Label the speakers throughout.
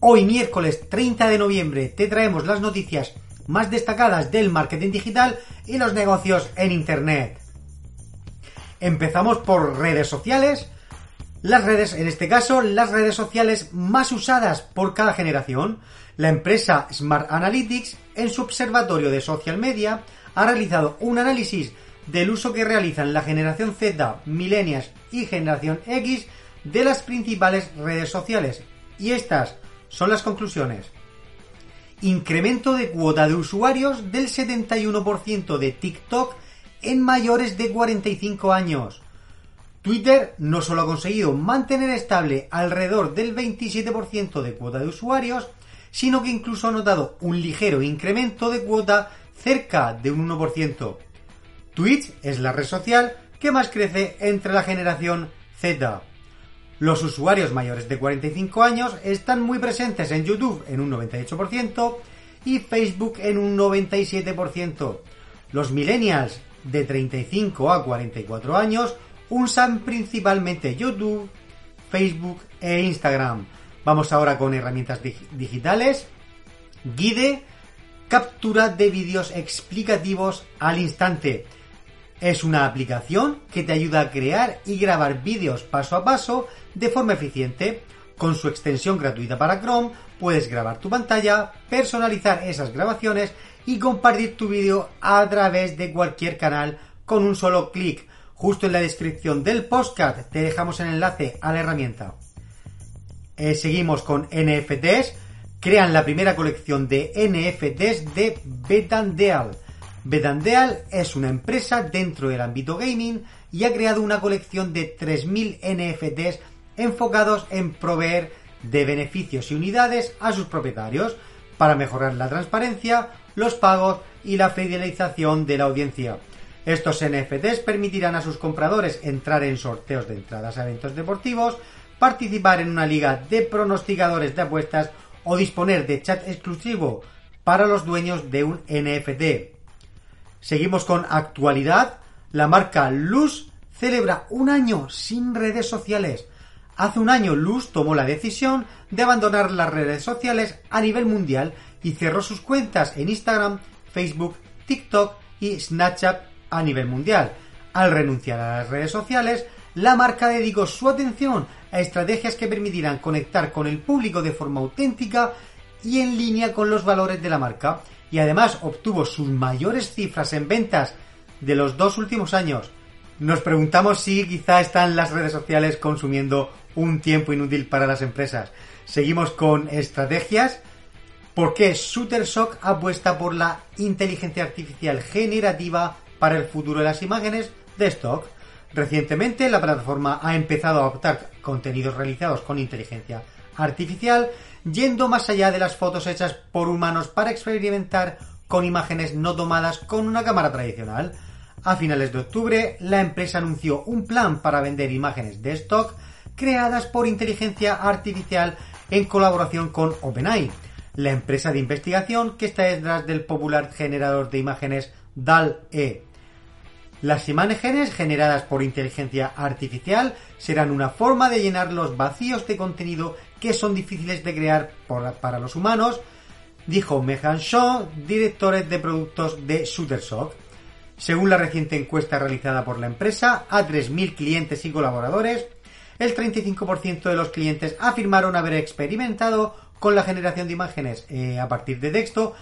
Speaker 1: Hoy miércoles 30 de noviembre te traemos las noticias más destacadas del marketing digital y los negocios en Internet. Empezamos por redes sociales. Las redes, en este caso, las redes sociales más usadas por cada generación. La empresa Smart Analytics, en su observatorio de social media, ha realizado un análisis del uso que realizan la generación Z, millennials y generación X de las principales redes sociales. Y estas son las conclusiones. Incremento de cuota de usuarios del 71% de TikTok en mayores de 45 años. Twitter no solo ha conseguido mantener estable alrededor del 27% de cuota de usuarios, sino que incluso ha notado un ligero incremento de cuota cerca de un 1%. Twitch es la red social que más crece entre la generación Z. Los usuarios mayores de 45 años están muy presentes en YouTube en un 98% y Facebook en un 97%. Los millennials de 35 a 44 años usan principalmente YouTube, Facebook e Instagram. Vamos ahora con herramientas digitales. Guide, captura de vídeos explicativos al instante. Es una aplicación que te ayuda a crear y grabar vídeos paso a paso de forma eficiente. Con su extensión gratuita para Chrome puedes grabar tu pantalla, personalizar esas grabaciones y compartir tu vídeo a través de cualquier canal con un solo clic. Justo en la descripción del podcast te dejamos el enlace a la herramienta. Eh, seguimos con NFTs. Crean la primera colección de NFTs de Betandeal Betandeal es una empresa dentro del ámbito gaming y ha creado una colección de 3.000 NFTs enfocados en proveer de beneficios y unidades a sus propietarios para mejorar la transparencia, los pagos y la fidelización de la audiencia. Estos NFTs permitirán a sus compradores entrar en sorteos de entradas a eventos deportivos, participar en una liga de pronosticadores de apuestas o disponer de chat exclusivo para los dueños de un NFT. Seguimos con actualidad. La marca Luz celebra un año sin redes sociales. Hace un año Luz tomó la decisión de abandonar las redes sociales a nivel mundial y cerró sus cuentas en Instagram, Facebook, TikTok y Snapchat a nivel mundial. Al renunciar a las redes sociales, la marca dedicó su atención a estrategias que permitirán conectar con el público de forma auténtica y en línea con los valores de la marca y además obtuvo sus mayores cifras en ventas de los dos últimos años. Nos preguntamos si quizá están las redes sociales consumiendo un tiempo inútil para las empresas. Seguimos con estrategias. ¿Por qué Shutterstock apuesta por la inteligencia artificial generativa para el futuro de las imágenes de stock? Recientemente la plataforma ha empezado a adoptar contenidos realizados con inteligencia artificial yendo más allá de las fotos hechas por humanos para experimentar con imágenes no tomadas con una cámara tradicional. A finales de octubre, la empresa anunció un plan para vender imágenes de stock creadas por inteligencia artificial en colaboración con OpenAI, la empresa de investigación que está detrás del popular generador de imágenes DAL-E. Las imágenes generadas por inteligencia artificial serán una forma de llenar los vacíos de contenido que son difíciles de crear para los humanos, dijo Mehan Shaw, director de productos de Shutterstock. Según la reciente encuesta realizada por la empresa a 3.000 clientes y colaboradores, el 35% de los clientes afirmaron haber experimentado con la generación de imágenes eh, a partir de texto,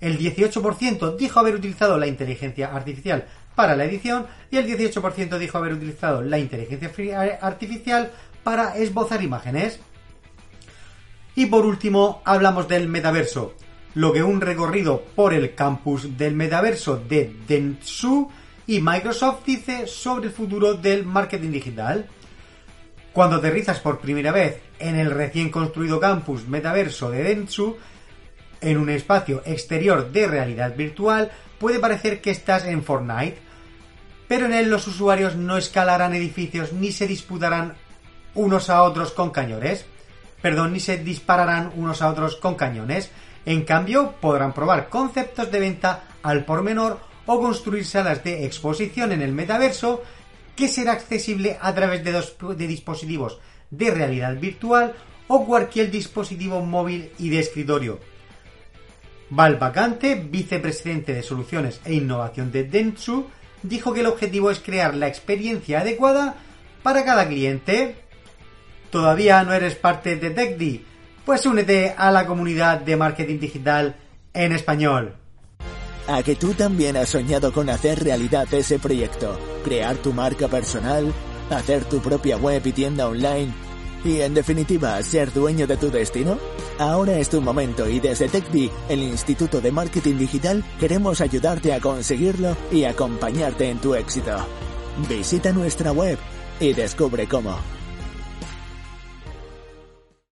Speaker 1: el 18% dijo haber utilizado la inteligencia artificial para la edición y el 18% dijo haber utilizado la inteligencia artificial para esbozar imágenes. Y por último, hablamos del metaverso. Lo que un recorrido por el campus del metaverso de Dentsu y Microsoft dice sobre el futuro del marketing digital. Cuando aterrizas por primera vez en el recién construido campus metaverso de Dentsu, en un espacio exterior de realidad virtual, puede parecer que estás en Fortnite, pero en él los usuarios no escalarán edificios ni se disputarán unos a otros con cañones. Perdón, ni se dispararán unos a otros con cañones. En cambio, podrán probar conceptos de venta al por menor o construir salas de exposición en el metaverso que será accesible a través de, dispositivos de realidad virtual o cualquier dispositivo móvil y de escritorio. Val Vacante, vicepresidente de Soluciones e Innovación de Dentsu, dijo que el objetivo es crear la experiencia adecuada para cada cliente. ¿Todavía no eres parte de TechDi? Pues únete a la comunidad de marketing digital en español.
Speaker 2: A que tú también has soñado con hacer realidad ese proyecto, crear tu marca personal, hacer tu propia web y tienda online y en definitiva ser dueño de tu destino? Ahora es tu momento y desde TechDi, el Instituto de Marketing Digital, queremos ayudarte a conseguirlo y acompañarte en tu éxito. Visita nuestra web y descubre cómo.